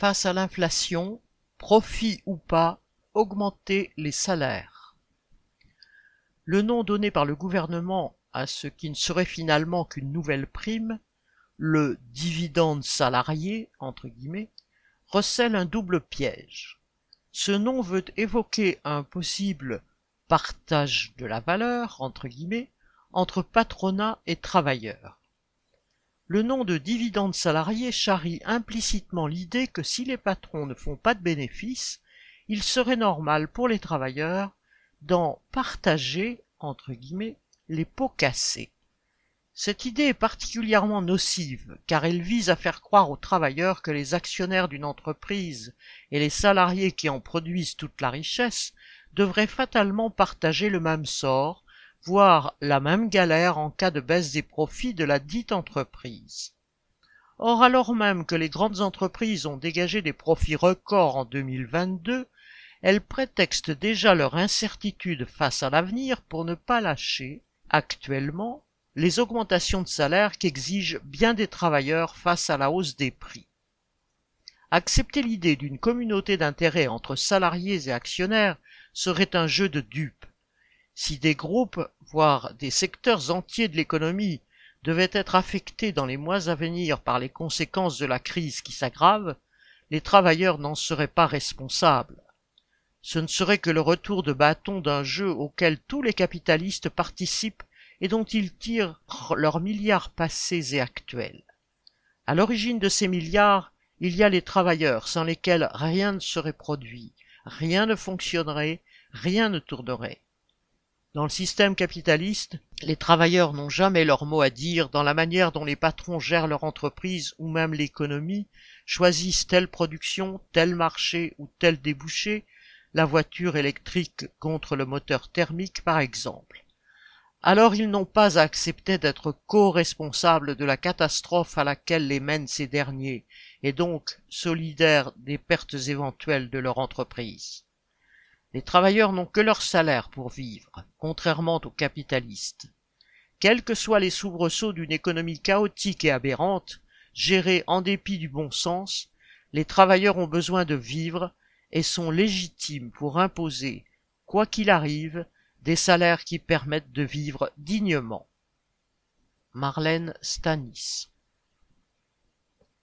Face à l'inflation, profit ou pas, augmenter les salaires. Le nom donné par le gouvernement à ce qui ne serait finalement qu'une nouvelle prime, le dividende salarié, entre guillemets, recèle un double piège. Ce nom veut évoquer un possible partage de la valeur, entre guillemets, entre patronat et travailleurs. Le nom de dividende salarié charrie implicitement l'idée que si les patrons ne font pas de bénéfices, il serait normal pour les travailleurs d'en partager, entre guillemets, les pots cassés. Cette idée est particulièrement nocive, car elle vise à faire croire aux travailleurs que les actionnaires d'une entreprise et les salariés qui en produisent toute la richesse devraient fatalement partager le même sort, voire la même galère en cas de baisse des profits de la dite entreprise. Or, alors même que les grandes entreprises ont dégagé des profits records en 2022, elles prétextent déjà leur incertitude face à l'avenir pour ne pas lâcher, actuellement, les augmentations de salaire qu'exigent bien des travailleurs face à la hausse des prix. Accepter l'idée d'une communauté d'intérêts entre salariés et actionnaires serait un jeu de dupes. Si des groupes, voire des secteurs entiers de l'économie devaient être affectés dans les mois à venir par les conséquences de la crise qui s'aggrave, les travailleurs n'en seraient pas responsables. Ce ne serait que le retour de bâton d'un jeu auquel tous les capitalistes participent et dont ils tirent leurs milliards passés et actuels. À l'origine de ces milliards, il y a les travailleurs sans lesquels rien ne serait produit, rien ne fonctionnerait, rien ne tournerait. Dans le système capitaliste, les travailleurs n'ont jamais leur mot à dire dans la manière dont les patrons gèrent leur entreprise ou même l'économie, choisissent telle production, tel marché ou tel débouché, la voiture électrique contre le moteur thermique par exemple. Alors ils n'ont pas à accepter d'être co-responsables de la catastrophe à laquelle les mènent ces derniers, et donc solidaires des pertes éventuelles de leur entreprise. Les travailleurs n'ont que leur salaire pour vivre, contrairement aux capitalistes. Quels que soient les soubresauts d'une économie chaotique et aberrante, gérée en dépit du bon sens, les travailleurs ont besoin de vivre et sont légitimes pour imposer, quoi qu'il arrive, des salaires qui permettent de vivre dignement. Marlène Stanis